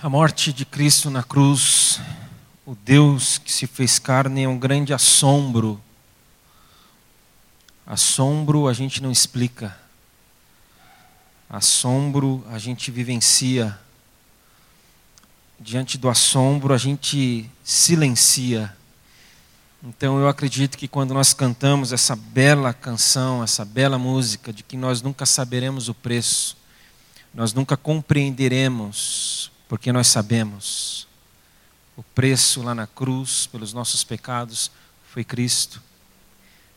A morte de Cristo na cruz, o Deus que se fez carne, é um grande assombro. Assombro a gente não explica. Assombro a gente vivencia. Diante do assombro a gente silencia. Então eu acredito que quando nós cantamos essa bela canção, essa bela música, de que nós nunca saberemos o preço, nós nunca compreenderemos porque nós sabemos o preço lá na cruz pelos nossos pecados foi Cristo.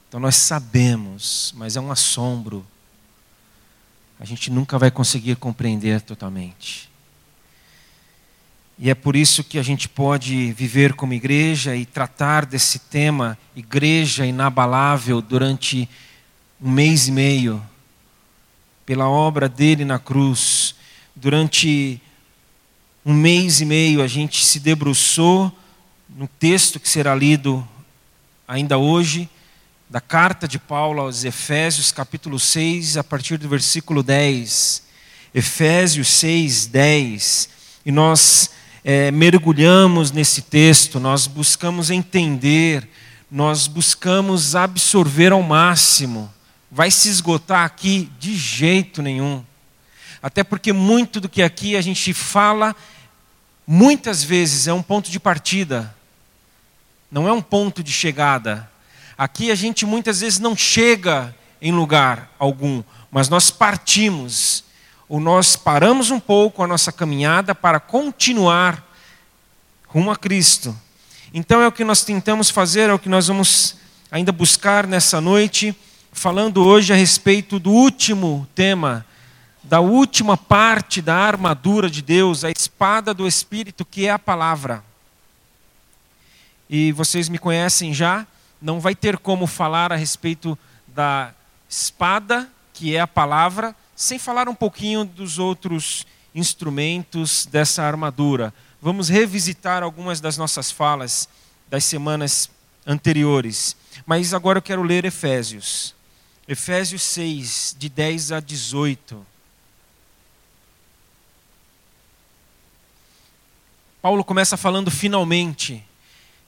Então nós sabemos, mas é um assombro. A gente nunca vai conseguir compreender totalmente. E é por isso que a gente pode viver como igreja e tratar desse tema, igreja inabalável, durante um mês e meio, pela obra dele na cruz, durante um mês e meio a gente se debruçou no texto que será lido ainda hoje, da carta de Paulo aos Efésios, capítulo 6, a partir do versículo 10. Efésios 6, 10. E nós é, mergulhamos nesse texto, nós buscamos entender, nós buscamos absorver ao máximo. Vai se esgotar aqui de jeito nenhum. Até porque muito do que aqui a gente fala, muitas vezes é um ponto de partida, não é um ponto de chegada. Aqui a gente muitas vezes não chega em lugar algum, mas nós partimos, ou nós paramos um pouco a nossa caminhada para continuar rumo a Cristo. Então é o que nós tentamos fazer, é o que nós vamos ainda buscar nessa noite, falando hoje a respeito do último tema da última parte da armadura de Deus, a espada do Espírito, que é a palavra. E vocês me conhecem já, não vai ter como falar a respeito da espada, que é a palavra, sem falar um pouquinho dos outros instrumentos dessa armadura. Vamos revisitar algumas das nossas falas das semanas anteriores. Mas agora eu quero ler Efésios. Efésios 6, de 10 a 18. Paulo começa falando finalmente.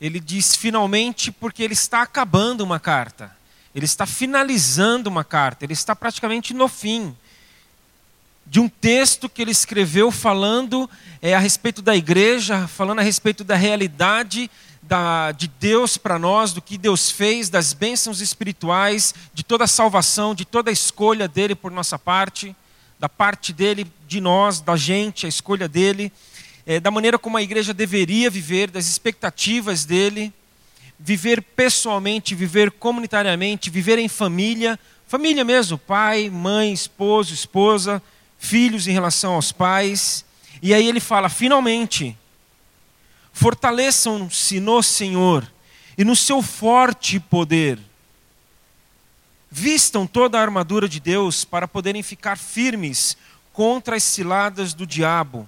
Ele diz finalmente porque ele está acabando uma carta. Ele está finalizando uma carta. Ele está praticamente no fim de um texto que ele escreveu falando é, a respeito da igreja, falando a respeito da realidade da, de Deus para nós, do que Deus fez, das bênçãos espirituais, de toda a salvação, de toda a escolha dele por nossa parte, da parte dele, de nós, da gente, a escolha dele é, da maneira como a igreja deveria viver, das expectativas dele, viver pessoalmente, viver comunitariamente, viver em família, família mesmo, pai, mãe, esposo, esposa, filhos em relação aos pais. E aí ele fala: finalmente, fortaleçam-se no Senhor e no seu forte poder. Vistam toda a armadura de Deus para poderem ficar firmes contra as ciladas do diabo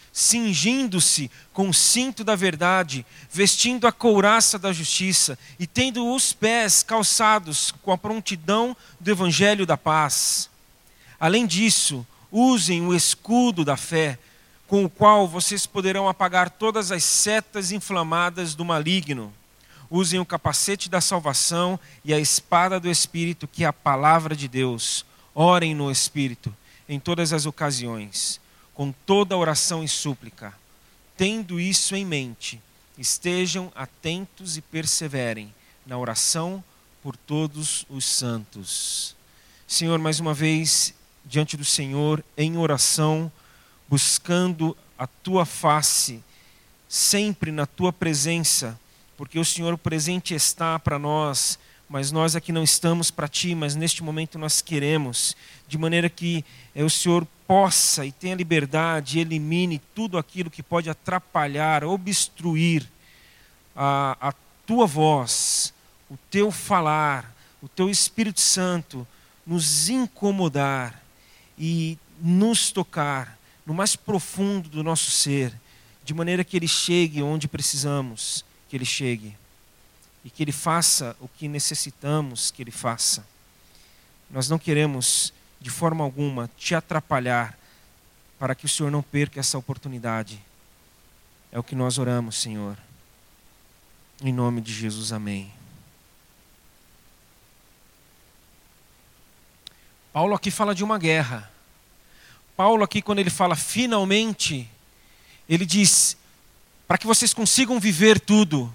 cingindo-se com o cinto da verdade, vestindo a couraça da justiça e tendo os pés calçados com a prontidão do evangelho da paz. Além disso, usem o escudo da fé, com o qual vocês poderão apagar todas as setas inflamadas do maligno. Usem o capacete da salvação e a espada do Espírito, que é a palavra de Deus. Orem no Espírito em todas as ocasiões com toda oração e súplica. Tendo isso em mente, estejam atentos e perseverem na oração por todos os santos. Senhor, mais uma vez, diante do Senhor, em oração, buscando a tua face, sempre na tua presença, porque o Senhor presente está para nós, mas nós aqui não estamos para ti, mas neste momento nós queremos, de maneira que é, o Senhor possa e tenha liberdade, elimine tudo aquilo que pode atrapalhar, obstruir a, a tua voz, o teu falar, o teu Espírito Santo nos incomodar e nos tocar no mais profundo do nosso ser, de maneira que ele chegue onde precisamos que ele chegue e que ele faça o que necessitamos que ele faça. Nós não queremos de forma alguma te atrapalhar para que o Senhor não perca essa oportunidade. É o que nós oramos, Senhor. Em nome de Jesus, amém. Paulo aqui fala de uma guerra. Paulo aqui, quando ele fala finalmente, ele diz: para que vocês consigam viver tudo,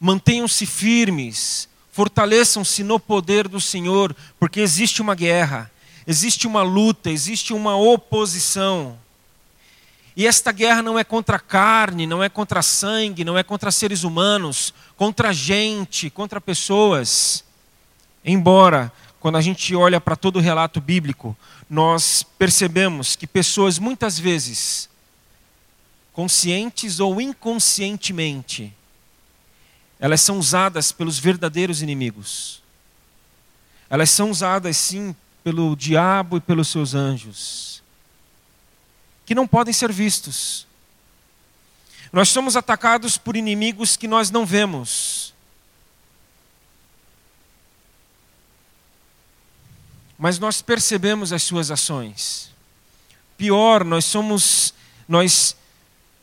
mantenham-se firmes, fortaleçam-se no poder do Senhor, porque existe uma guerra, existe uma luta, existe uma oposição. E esta guerra não é contra carne, não é contra sangue, não é contra seres humanos, contra gente, contra pessoas. Embora, quando a gente olha para todo o relato bíblico, nós percebemos que pessoas muitas vezes, conscientes ou inconscientemente, elas são usadas pelos verdadeiros inimigos. Elas são usadas, sim, pelo diabo e pelos seus anjos, que não podem ser vistos. Nós somos atacados por inimigos que nós não vemos. Mas nós percebemos as suas ações. Pior, nós somos, nós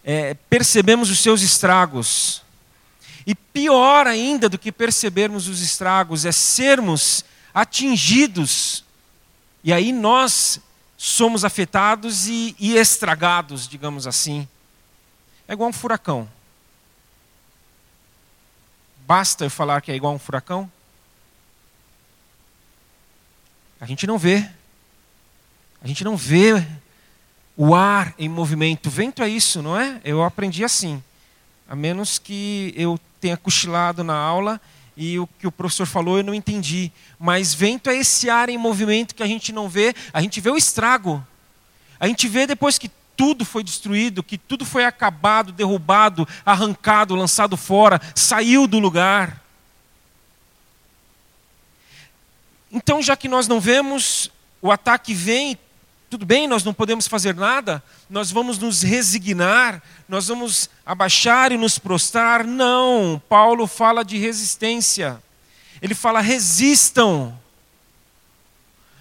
é, percebemos os seus estragos. E pior ainda do que percebermos os estragos é sermos atingidos. E aí nós somos afetados e, e estragados, digamos assim. É igual um furacão. Basta eu falar que é igual um furacão? A gente não vê. A gente não vê o ar em movimento. Vento é isso, não é? Eu aprendi assim. A menos que eu tenha cochilado na aula e o que o professor falou eu não entendi. Mas vento é esse ar em movimento que a gente não vê, a gente vê o estrago. A gente vê depois que tudo foi destruído, que tudo foi acabado, derrubado, arrancado, lançado fora, saiu do lugar. Então, já que nós não vemos, o ataque vem, tudo bem, nós não podemos fazer nada, nós vamos nos resignar, nós vamos abaixar e nos prostrar. Não, Paulo fala de resistência. Ele fala: resistam,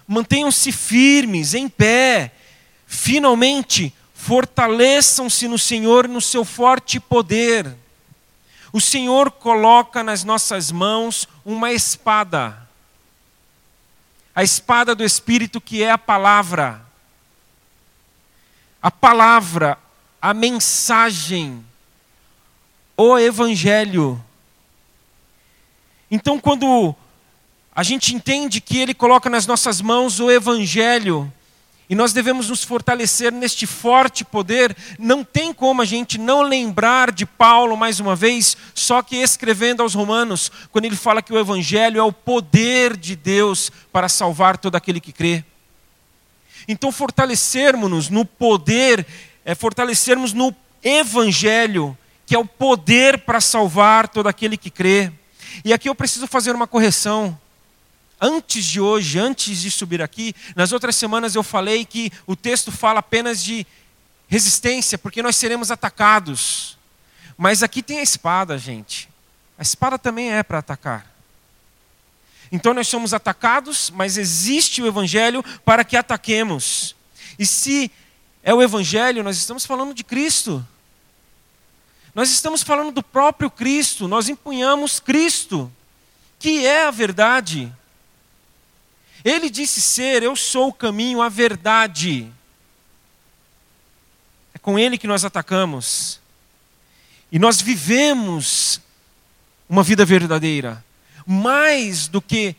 mantenham-se firmes, em pé, finalmente fortaleçam-se no Senhor, no seu forte poder. O Senhor coloca nas nossas mãos uma espada, a espada do Espírito, que é a palavra a palavra, a mensagem, o evangelho. Então, quando a gente entende que Ele coloca nas nossas mãos o evangelho, e nós devemos nos fortalecer neste forte poder. Não tem como a gente não lembrar de Paulo mais uma vez, só que escrevendo aos Romanos, quando ele fala que o Evangelho é o poder de Deus para salvar todo aquele que crê. Então, fortalecermos-nos no poder, é fortalecermos no Evangelho, que é o poder para salvar todo aquele que crê. E aqui eu preciso fazer uma correção. Antes de hoje, antes de subir aqui, nas outras semanas eu falei que o texto fala apenas de resistência, porque nós seremos atacados. Mas aqui tem a espada, gente. A espada também é para atacar. Então nós somos atacados, mas existe o Evangelho para que ataquemos. E se é o Evangelho, nós estamos falando de Cristo. Nós estamos falando do próprio Cristo, nós empunhamos Cristo, que é a verdade. Ele disse ser: Eu sou o caminho, a verdade. É com Ele que nós atacamos. E nós vivemos uma vida verdadeira mais do que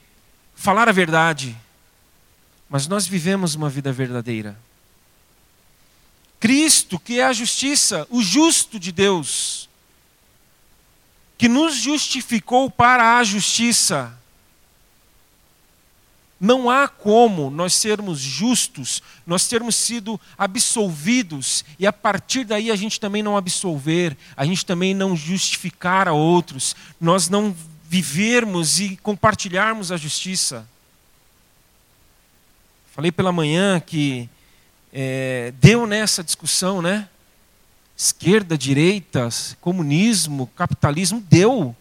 falar a verdade, mas nós vivemos uma vida verdadeira. Cristo, que é a justiça, o justo de Deus, que nos justificou para a justiça, Não há como nós sermos justos, nós termos sido absolvidos e a partir daí a gente também não absolver, a gente também não justificar a outros, nós não vivermos e compartilharmos a justiça. Falei pela manhã que é, deu nessa discussão, né? Esquerda, direita, comunismo, capitalismo, deu.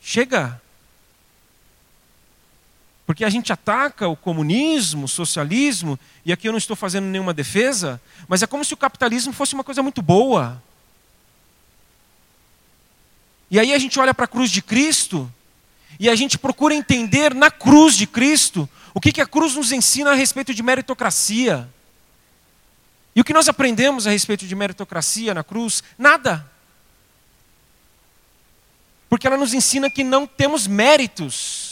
Chega. Porque a gente ataca o comunismo, o socialismo, e aqui eu não estou fazendo nenhuma defesa, mas é como se o capitalismo fosse uma coisa muito boa. E aí a gente olha para a cruz de Cristo e a gente procura entender na cruz de Cristo o que, que a cruz nos ensina a respeito de meritocracia. E o que nós aprendemos a respeito de meritocracia na cruz? Nada. Porque ela nos ensina que não temos méritos.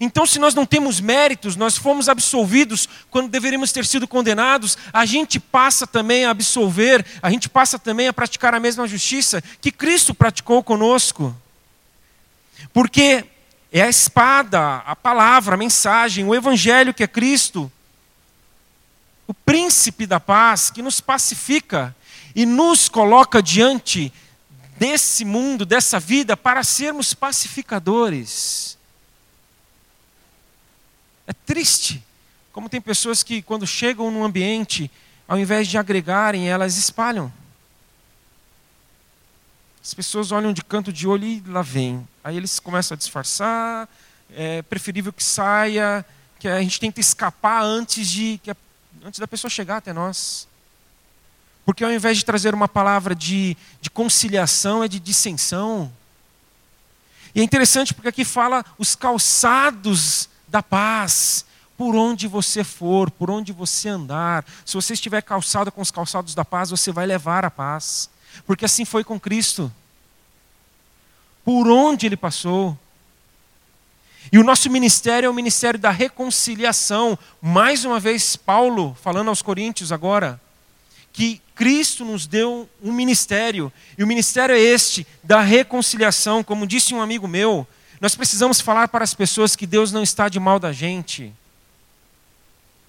Então, se nós não temos méritos, nós fomos absolvidos quando deveríamos ter sido condenados, a gente passa também a absolver, a gente passa também a praticar a mesma justiça que Cristo praticou conosco. Porque é a espada, a palavra, a mensagem, o evangelho que é Cristo o príncipe da paz que nos pacifica e nos coloca diante desse mundo, dessa vida, para sermos pacificadores. É triste como tem pessoas que, quando chegam num ambiente, ao invés de agregarem, elas espalham. As pessoas olham de canto de olho e lá vem. Aí eles começam a disfarçar, é preferível que saia, que a gente tenta escapar antes de que a antes da pessoa chegar até nós. Porque ao invés de trazer uma palavra de, de conciliação, é de dissensão. E é interessante porque aqui fala os calçados da paz. Por onde você for, por onde você andar, se você estiver calçado com os calçados da paz, você vai levar a paz. Porque assim foi com Cristo. Por onde ele passou, e o nosso ministério é o ministério da reconciliação. Mais uma vez, Paulo, falando aos Coríntios agora, que Cristo nos deu um ministério, e o ministério é este, da reconciliação. Como disse um amigo meu, nós precisamos falar para as pessoas que Deus não está de mal da gente.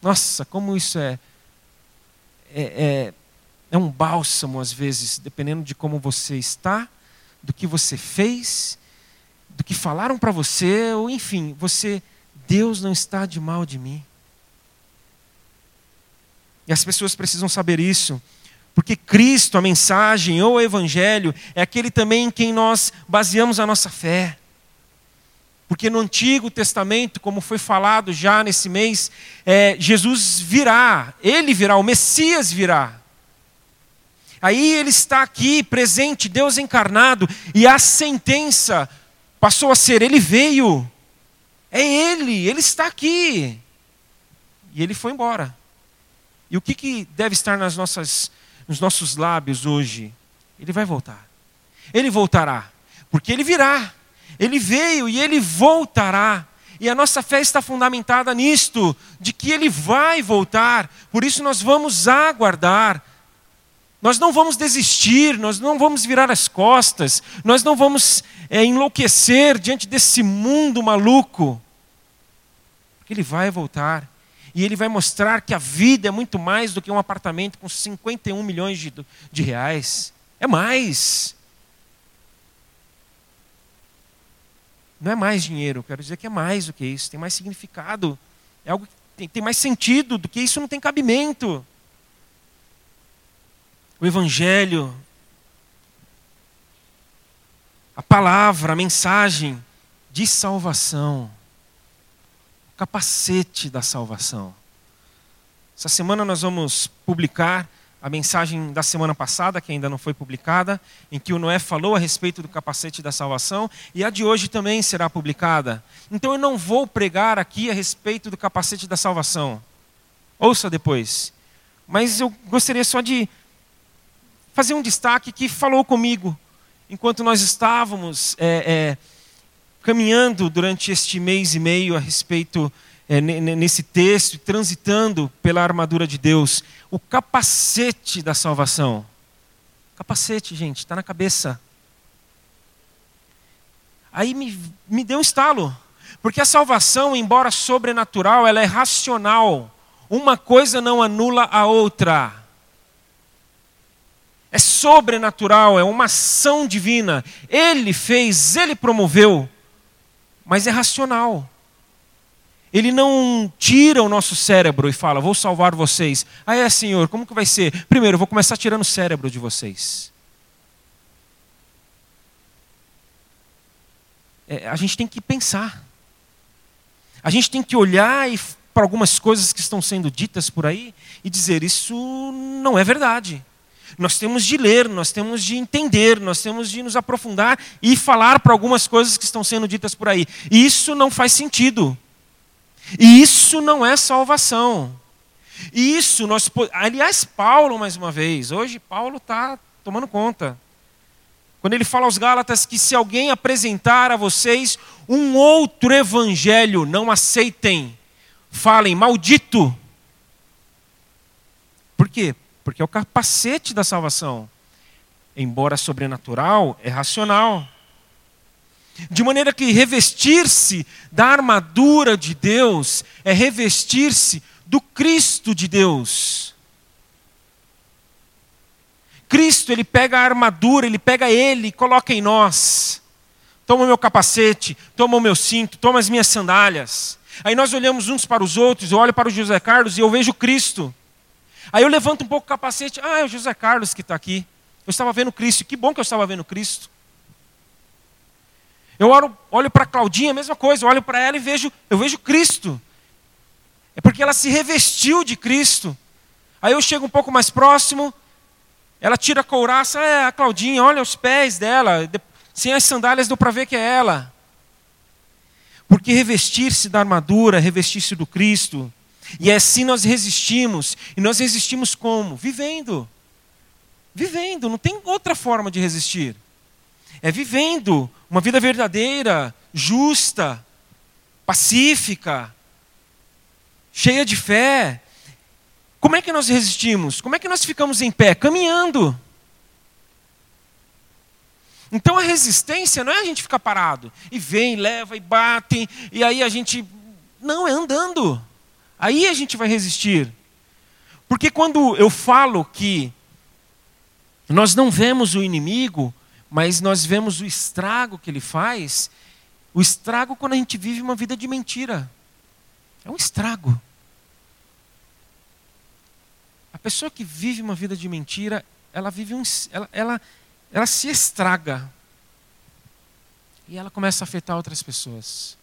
Nossa, como isso é, é, é, é um bálsamo às vezes, dependendo de como você está, do que você fez do que falaram para você, ou enfim, você, Deus não está de mal de mim. E as pessoas precisam saber isso, porque Cristo, a mensagem ou o Evangelho, é aquele também em quem nós baseamos a nossa fé. Porque no Antigo Testamento, como foi falado já nesse mês, é, Jesus virá, ele virá, o Messias virá. Aí ele está aqui presente, Deus encarnado, e a sentença passou a ser: Ele veio, é Ele, Ele está aqui. E Ele foi embora. E o que, que deve estar nas nossas, nos nossos lábios hoje? Ele vai voltar. Ele voltará, porque Ele virá. Ele veio e Ele voltará. E a nossa fé está fundamentada nisto, de que Ele vai voltar. Por isso nós vamos aguardar nós não vamos desistir, nós não vamos virar as costas, nós não vamos é, enlouquecer diante desse mundo maluco. Porque ele vai voltar. E ele vai mostrar que a vida é muito mais do que um apartamento com 51 milhões de, de reais. É mais. Não é mais dinheiro, quero dizer que é mais do que isso, tem mais significado. É algo que tem, tem mais sentido do que isso, não tem cabimento o Evangelho, a palavra, a mensagem de salvação, o capacete da salvação. Essa semana nós vamos publicar a mensagem da semana passada, que ainda não foi publicada, em que o Noé falou a respeito do capacete da salvação, e a de hoje também será publicada. Então eu não vou pregar aqui a respeito do capacete da salvação. Ouça depois. Mas eu gostaria só de fazer um destaque que falou comigo enquanto nós estávamos é, é, caminhando durante este mês e meio a respeito é, nesse texto, transitando pela armadura de Deus, o capacete da salvação. Capacete, gente, está na cabeça. Aí me, me deu um estalo, Porque a salvação, embora sobrenatural, ela é racional. Uma coisa não anula a outra. É sobrenatural, é uma ação divina. Ele fez, ele promoveu, mas é racional. Ele não tira o nosso cérebro e fala, vou salvar vocês. Ah, é, Senhor, como que vai ser? Primeiro, eu vou começar tirando o cérebro de vocês. É, a gente tem que pensar. A gente tem que olhar para algumas coisas que estão sendo ditas por aí e dizer: isso não é verdade. Nós temos de ler, nós temos de entender, nós temos de nos aprofundar e falar para algumas coisas que estão sendo ditas por aí. E isso não faz sentido. E isso não é salvação. E isso nós. Aliás, Paulo, mais uma vez, hoje Paulo está tomando conta. Quando ele fala aos Gálatas que se alguém apresentar a vocês um outro evangelho, não aceitem. Falem, maldito. Por quê? Porque é o capacete da salvação. Embora sobrenatural, é racional. De maneira que revestir-se da armadura de Deus é revestir-se do Cristo de Deus. Cristo, ele pega a armadura, ele pega ele e coloca em nós. Toma o meu capacete, toma o meu cinto, toma as minhas sandálias. Aí nós olhamos uns para os outros, eu olho para o José Carlos e eu vejo Cristo. Aí eu levanto um pouco o capacete, ah, é o José Carlos que está aqui. Eu estava vendo Cristo, que bom que eu estava vendo Cristo. Eu olho, olho para Claudinha, a mesma coisa, eu olho para ela e vejo, eu vejo Cristo. É porque ela se revestiu de Cristo. Aí eu chego um pouco mais próximo, ela tira a couraça, é a Claudinha, olha os pés dela, sem as sandálias deu para ver que é ela. Porque revestir-se da armadura, revestir-se do Cristo, e é assim nós resistimos. E nós resistimos como? Vivendo. Vivendo, não tem outra forma de resistir. É vivendo uma vida verdadeira, justa, pacífica, cheia de fé, como é que nós resistimos? Como é que nós ficamos em pé? Caminhando. Então a resistência não é a gente ficar parado e vem, leva e bate, e aí a gente. Não, é andando. Aí a gente vai resistir. Porque quando eu falo que nós não vemos o inimigo, mas nós vemos o estrago que ele faz, o estrago quando a gente vive uma vida de mentira. É um estrago. A pessoa que vive uma vida de mentira, ela vive um, ela, ela, ela se estraga. E ela começa a afetar outras pessoas.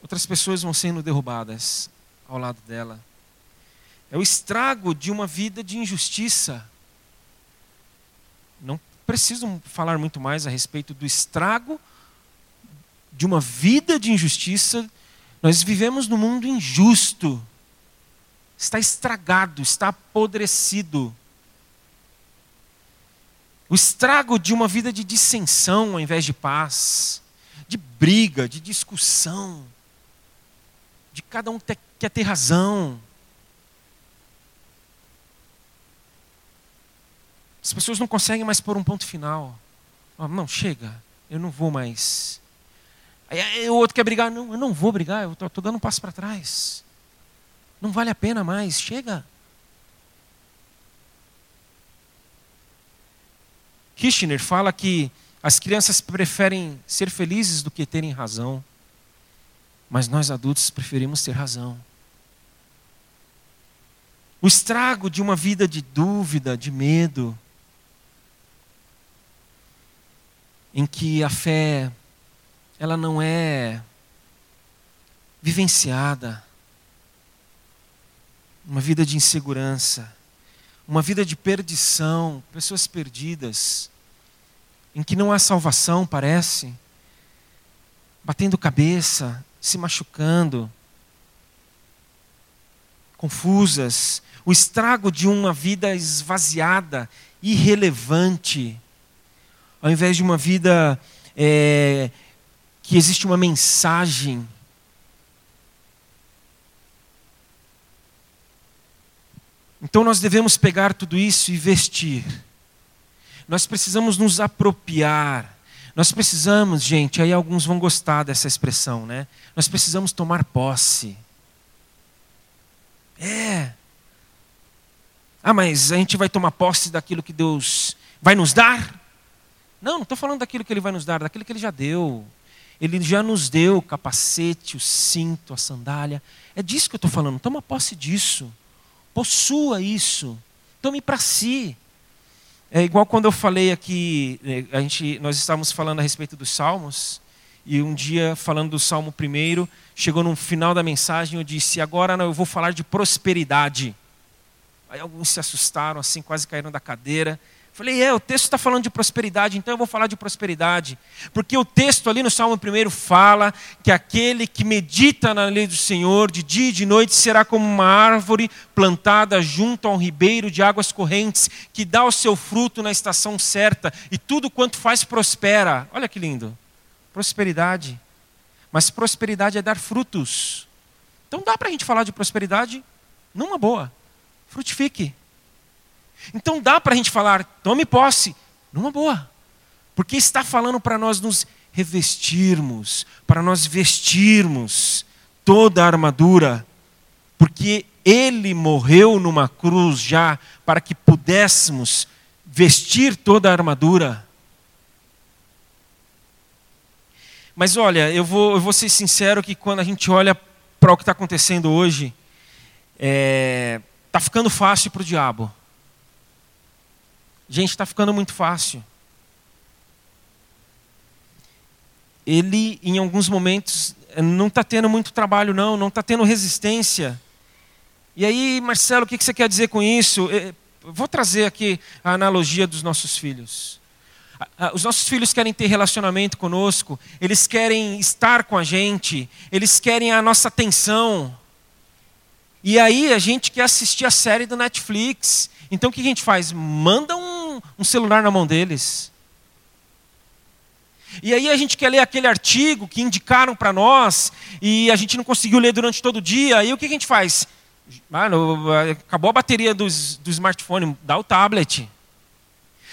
Outras pessoas vão sendo derrubadas ao lado dela. É o estrago de uma vida de injustiça. Não preciso falar muito mais a respeito do estrago de uma vida de injustiça. Nós vivemos num mundo injusto está estragado, está apodrecido. O estrago de uma vida de dissensão ao invés de paz, de briga, de discussão, de cada um ter, quer ter razão. As pessoas não conseguem mais pôr um ponto final. não, chega, eu não vou mais. Aí o outro quer brigar, não, eu não vou brigar, eu estou dando um passo para trás. Não vale a pena mais, chega. Kirchner fala que as crianças preferem ser felizes do que terem razão, mas nós adultos preferimos ter razão. O estrago de uma vida de dúvida, de medo, em que a fé ela não é vivenciada, uma vida de insegurança, uma vida de perdição, pessoas perdidas, em que não há salvação, parece, batendo cabeça, se machucando, confusas, o estrago de uma vida esvaziada, irrelevante, ao invés de uma vida é, que existe uma mensagem Então nós devemos pegar tudo isso e vestir. Nós precisamos nos apropriar. Nós precisamos, gente, aí alguns vão gostar dessa expressão, né? Nós precisamos tomar posse. É. Ah, mas a gente vai tomar posse daquilo que Deus vai nos dar? Não, não estou falando daquilo que Ele vai nos dar, daquilo que Ele já deu. Ele já nos deu o capacete, o cinto, a sandália. É disso que eu estou falando. Toma posse disso. Possua isso. Tome para si. É igual quando eu falei aqui, é, a gente, nós estávamos falando a respeito dos salmos, e um dia, falando do salmo primeiro, chegou no final da mensagem, eu disse: Agora eu vou falar de prosperidade. Aí alguns se assustaram, assim, quase caíram da cadeira. Falei, é, o texto está falando de prosperidade, então eu vou falar de prosperidade. Porque o texto ali no Salmo 1 fala que aquele que medita na lei do Senhor de dia e de noite será como uma árvore plantada junto a um ribeiro de águas correntes, que dá o seu fruto na estação certa, e tudo quanto faz prospera. Olha que lindo. Prosperidade. Mas prosperidade é dar frutos. Então dá para a gente falar de prosperidade numa boa. Frutifique. Então dá para a gente falar, tome posse, numa boa. Porque está falando para nós nos revestirmos, para nós vestirmos toda a armadura. Porque Ele morreu numa cruz já para que pudéssemos vestir toda a armadura. Mas olha, eu vou, eu vou ser sincero que quando a gente olha para o que está acontecendo hoje, está é, tá ficando fácil para o diabo. Gente, está ficando muito fácil. Ele, em alguns momentos, não está tendo muito trabalho, não, não está tendo resistência. E aí, Marcelo, o que você quer dizer com isso? Vou trazer aqui a analogia dos nossos filhos. Os nossos filhos querem ter relacionamento conosco, eles querem estar com a gente, eles querem a nossa atenção. E aí a gente quer assistir a série do Netflix. Então o que a gente faz? Manda um um, celular na mão deles. E aí a gente quer ler aquele artigo que indicaram para nós e a gente não conseguiu ler durante todo o dia. Aí o que a gente faz? Mano, acabou a bateria dos, do smartphone, dá o tablet.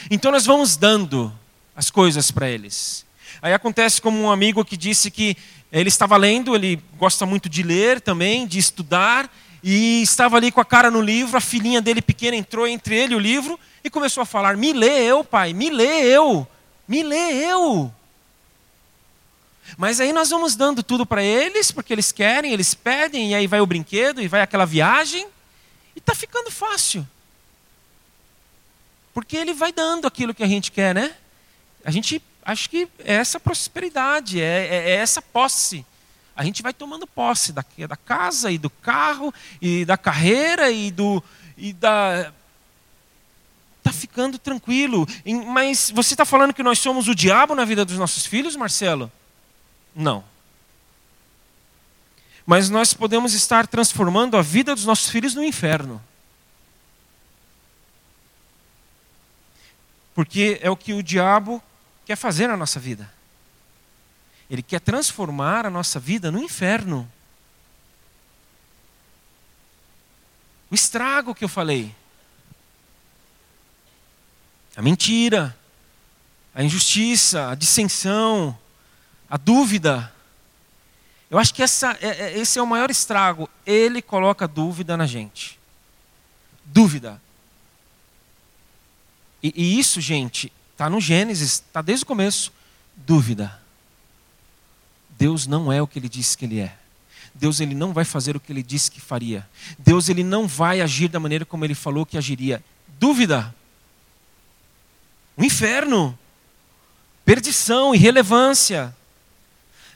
Então nós vamos dando as coisas para eles. Aí acontece como um amigo que disse que ele estava lendo, ele gosta muito de ler também, de estudar, e estava ali com a cara no livro, a filhinha dele pequena entrou entre ele e o livro, e começou a falar: Me lê eu, pai, me lê eu, me lê eu. Mas aí nós vamos dando tudo para eles, porque eles querem, eles pedem, e aí vai o brinquedo, e vai aquela viagem, e está ficando fácil. Porque ele vai dando aquilo que a gente quer, né? A gente, acho que é essa prosperidade, é, é, é essa posse. A gente vai tomando posse da, da casa, e do carro, e da carreira, e, do, e da está ficando tranquilo. Mas você está falando que nós somos o diabo na vida dos nossos filhos, Marcelo? Não. Mas nós podemos estar transformando a vida dos nossos filhos no inferno. Porque é o que o diabo quer fazer na nossa vida. Ele quer transformar a nossa vida no inferno. O estrago que eu falei a mentira, a injustiça, a dissensão, a dúvida. Eu acho que essa, é, é, esse é o maior estrago. Ele coloca dúvida na gente. Dúvida. E, e isso, gente, está no Gênesis, está desde o começo. Dúvida. Deus não é o que ele disse que ele é. Deus ele não vai fazer o que ele disse que faria. Deus ele não vai agir da maneira como ele falou que agiria. Dúvida o inferno, perdição, irrelevância.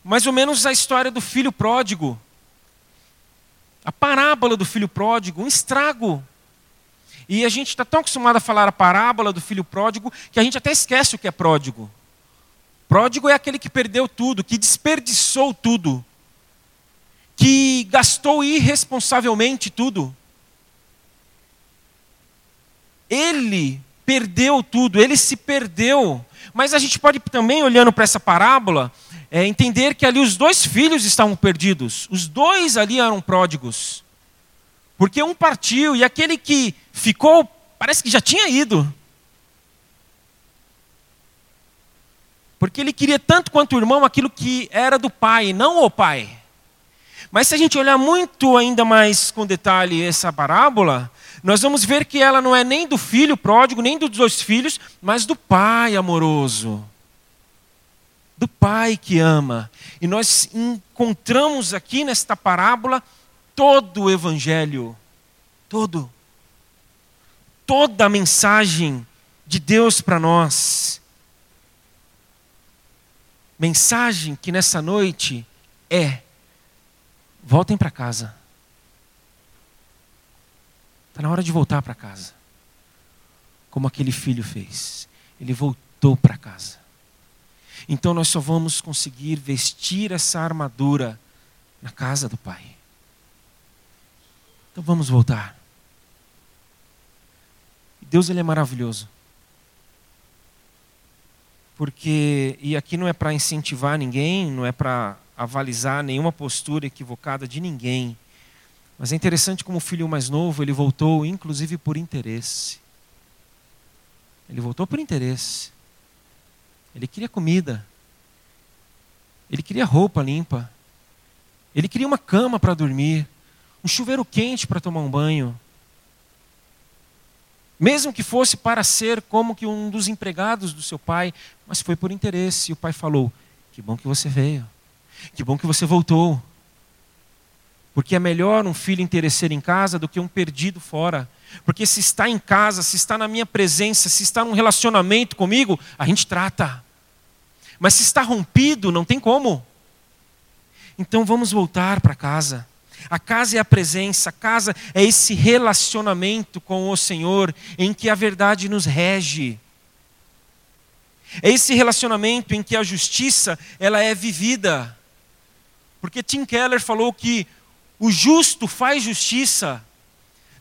Mais ou menos a história do filho pródigo. A parábola do filho pródigo, um estrago. E a gente está tão acostumado a falar a parábola do filho pródigo que a gente até esquece o que é pródigo. Pródigo é aquele que perdeu tudo, que desperdiçou tudo, que gastou irresponsavelmente tudo. Ele perdeu tudo, ele se perdeu. Mas a gente pode também, olhando para essa parábola, é, entender que ali os dois filhos estavam perdidos. Os dois ali eram pródigos. Porque um partiu e aquele que ficou, parece que já tinha ido. Porque ele queria tanto quanto o irmão aquilo que era do pai, não o pai. Mas se a gente olhar muito ainda mais com detalhe essa parábola, nós vamos ver que ela não é nem do filho pródigo, nem dos dois filhos, mas do pai amoroso. Do pai que ama. E nós encontramos aqui nesta parábola todo o evangelho. Todo. Toda a mensagem de Deus para nós. Mensagem que nessa noite é: voltem para casa. Está na hora de voltar para casa. Como aquele filho fez. Ele voltou para casa. Então nós só vamos conseguir vestir essa armadura na casa do Pai. Então vamos voltar. Deus ele é maravilhoso. Porque, e aqui não é para incentivar ninguém, não é para avalizar nenhuma postura equivocada de ninguém. Mas é interessante como o filho mais novo, ele voltou inclusive por interesse. Ele voltou por interesse. Ele queria comida. Ele queria roupa limpa. Ele queria uma cama para dormir, um chuveiro quente para tomar um banho. Mesmo que fosse para ser como que um dos empregados do seu pai, mas foi por interesse. E o pai falou: "Que bom que você veio. Que bom que você voltou. Porque é melhor um filho interesseiro em casa do que um perdido fora. Porque se está em casa, se está na minha presença, se está num relacionamento comigo, a gente trata. Mas se está rompido, não tem como. Então vamos voltar para casa. A casa é a presença, a casa é esse relacionamento com o Senhor em que a verdade nos rege. É esse relacionamento em que a justiça ela é vivida. Porque Tim Keller falou que o justo faz justiça.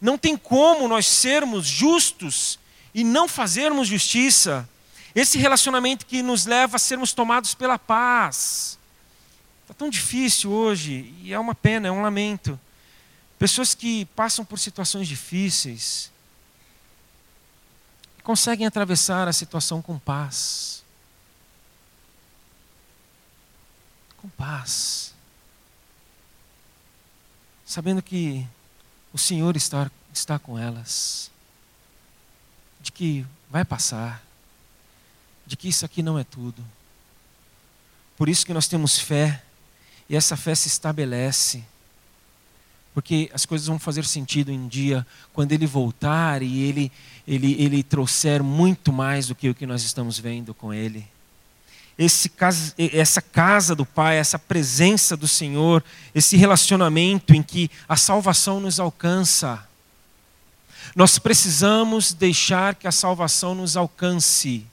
Não tem como nós sermos justos e não fazermos justiça. Esse relacionamento que nos leva a sermos tomados pela paz. Está tão difícil hoje e é uma pena, é um lamento. Pessoas que passam por situações difíceis conseguem atravessar a situação com paz. Com paz sabendo que o Senhor está, está com elas, de que vai passar, de que isso aqui não é tudo. Por isso que nós temos fé, e essa fé se estabelece, porque as coisas vão fazer sentido um dia, quando Ele voltar e Ele, ele, ele trouxer muito mais do que o que nós estamos vendo com Ele esse, essa casa do Pai, essa presença do Senhor, esse relacionamento em que a salvação nos alcança. Nós precisamos deixar que a salvação nos alcance.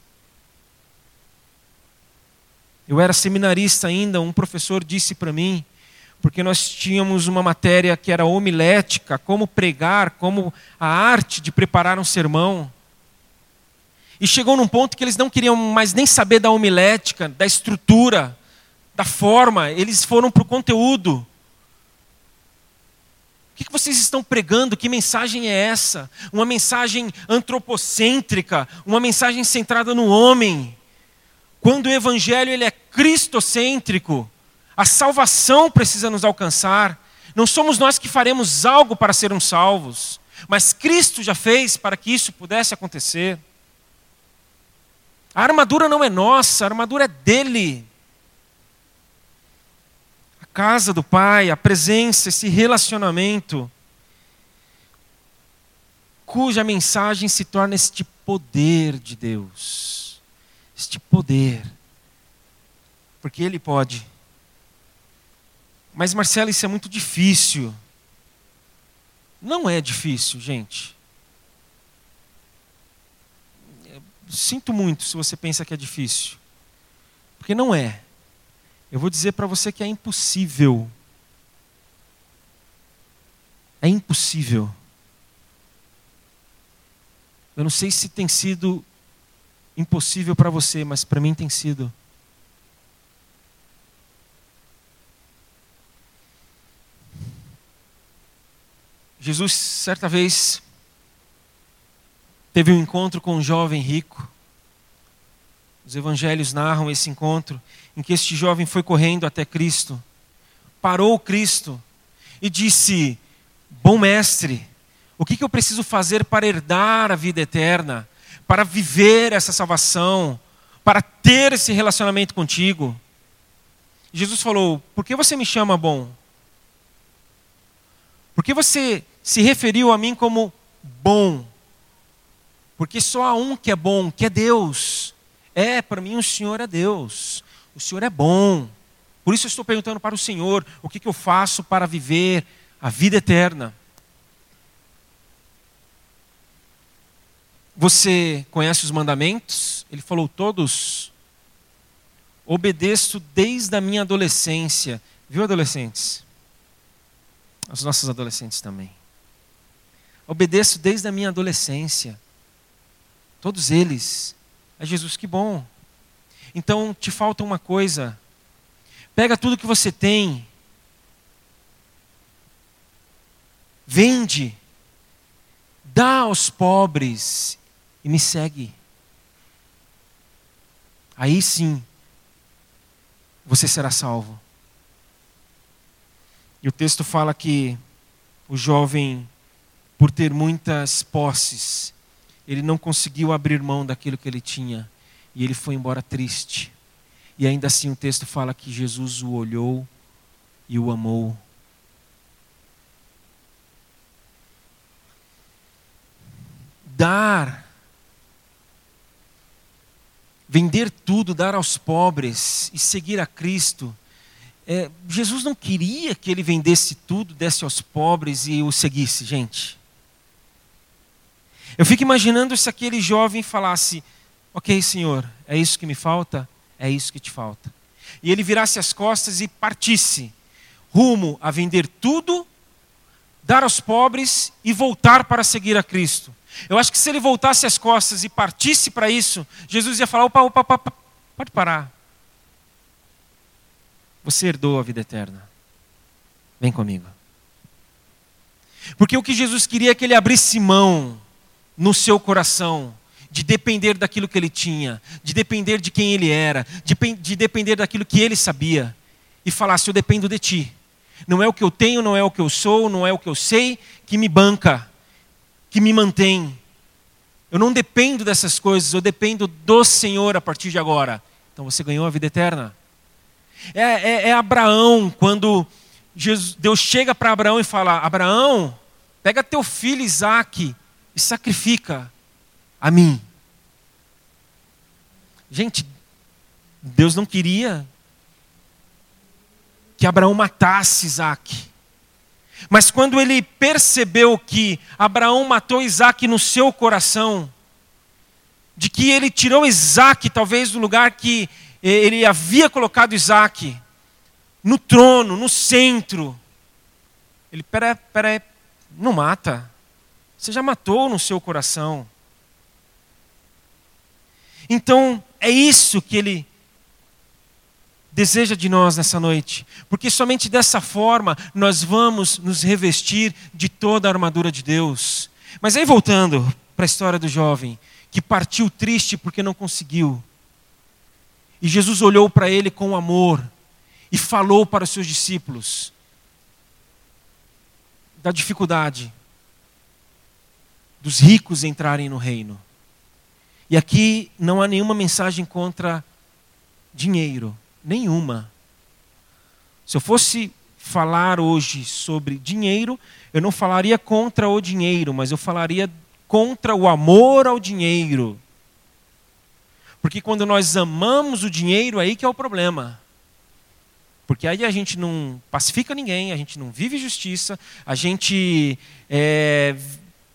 Eu era seminarista ainda, um professor disse para mim, porque nós tínhamos uma matéria que era homilética, como pregar, como a arte de preparar um sermão. E chegou num ponto que eles não queriam mais nem saber da homilética, da estrutura, da forma, eles foram para o conteúdo. O que vocês estão pregando? Que mensagem é essa? Uma mensagem antropocêntrica, uma mensagem centrada no homem. Quando o evangelho ele é cristocêntrico, a salvação precisa nos alcançar. Não somos nós que faremos algo para sermos salvos, mas Cristo já fez para que isso pudesse acontecer. A armadura não é nossa, a armadura é dele. A casa do Pai, a presença, esse relacionamento, cuja mensagem se torna este poder de Deus. Este poder. Porque Ele pode. Mas, Marcelo, isso é muito difícil. Não é difícil, gente. Sinto muito se você pensa que é difícil. Porque não é. Eu vou dizer para você que é impossível. É impossível. Eu não sei se tem sido impossível para você, mas para mim tem sido. Jesus, certa vez, teve um encontro com um jovem rico. Os evangelhos narram esse encontro em que este jovem foi correndo até Cristo, parou Cristo e disse: Bom mestre, o que, eu preciso fazer para herdar a vida eterna, para viver essa salvação, para ter esse relacionamento contigo? Jesus falou: Por que você me chama bom? Por que você se referiu a mim como bom? Porque só há um que é bom, que é Deus. É, para mim o Senhor é Deus. O Senhor é bom. Por isso eu estou perguntando para o Senhor o que, que eu faço para viver a vida eterna. Você conhece os mandamentos? Ele falou todos. Obedeço desde a minha adolescência. Viu, adolescentes? Os nossos adolescentes também. Obedeço desde a minha adolescência. Todos eles. É Jesus, que bom. Então te falta uma coisa. Pega tudo que você tem. Vende. Dá aos pobres e me segue. Aí sim, você será salvo. E o texto fala que o jovem, por ter muitas posses, ele não conseguiu abrir mão daquilo que ele tinha e ele foi embora triste. E ainda assim o texto fala que Jesus o olhou e o amou. Dar vender tudo, dar aos pobres e seguir a Cristo. É, Jesus não queria que ele vendesse tudo, desse aos pobres e o seguisse, gente. Eu fico imaginando se aquele jovem falasse: Ok, Senhor, é isso que me falta, é isso que te falta. E ele virasse as costas e partisse, rumo a vender tudo, dar aos pobres e voltar para seguir a Cristo. Eu acho que se ele voltasse as costas e partisse para isso, Jesus ia falar: opa, opa, opa, pode parar. Você herdou a vida eterna. Vem comigo. Porque o que Jesus queria é que ele abrisse mão no seu coração de depender daquilo que ele tinha, de depender de quem ele era, de, de depender daquilo que ele sabia e falasse: Eu dependo de ti. Não é o que eu tenho, não é o que eu sou, não é o que eu sei que me banca que me mantém. Eu não dependo dessas coisas, eu dependo do Senhor a partir de agora. Então você ganhou a vida eterna. É, é, é Abraão, quando Jesus, Deus chega para Abraão e fala: Abraão, pega teu filho Isaque e sacrifica a mim. Gente, Deus não queria que Abraão matasse Isaque. Mas quando ele percebeu que Abraão matou Isaac no seu coração, de que ele tirou Isaac, talvez do lugar que ele havia colocado Isaac, no trono, no centro, ele, peraí, peraí, não mata. Você já matou no seu coração. Então, é isso que ele deseja de nós nessa noite, porque somente dessa forma nós vamos nos revestir de toda a armadura de Deus. Mas aí voltando para a história do jovem, que partiu triste porque não conseguiu. E Jesus olhou para ele com amor e falou para os seus discípulos da dificuldade dos ricos entrarem no reino. E aqui não há nenhuma mensagem contra dinheiro, Nenhuma. Se eu fosse falar hoje sobre dinheiro, eu não falaria contra o dinheiro, mas eu falaria contra o amor ao dinheiro. Porque quando nós amamos o dinheiro, aí que é o problema. Porque aí a gente não pacifica ninguém, a gente não vive justiça, a gente é,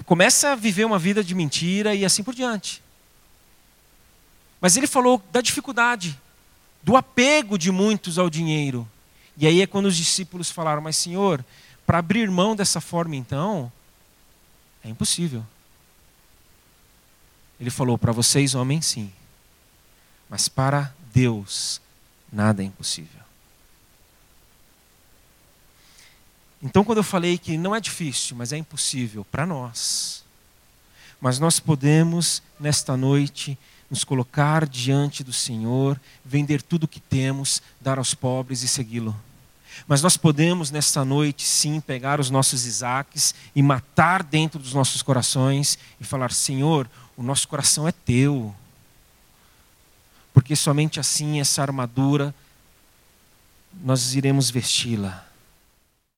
começa a viver uma vida de mentira e assim por diante. Mas ele falou da dificuldade do apego de muitos ao dinheiro. E aí é quando os discípulos falaram: Mas, Senhor, para abrir mão dessa forma, então, é impossível. Ele falou: Para vocês, homens, sim. Mas para Deus, nada é impossível. Então, quando eu falei que não é difícil, mas é impossível para nós, mas nós podemos, nesta noite, nos colocar diante do Senhor, vender tudo o que temos, dar aos pobres e segui-lo. Mas nós podemos, nesta noite, sim, pegar os nossos Isaques e matar dentro dos nossos corações e falar: Senhor, o nosso coração é teu. Porque somente assim essa armadura nós iremos vesti-la.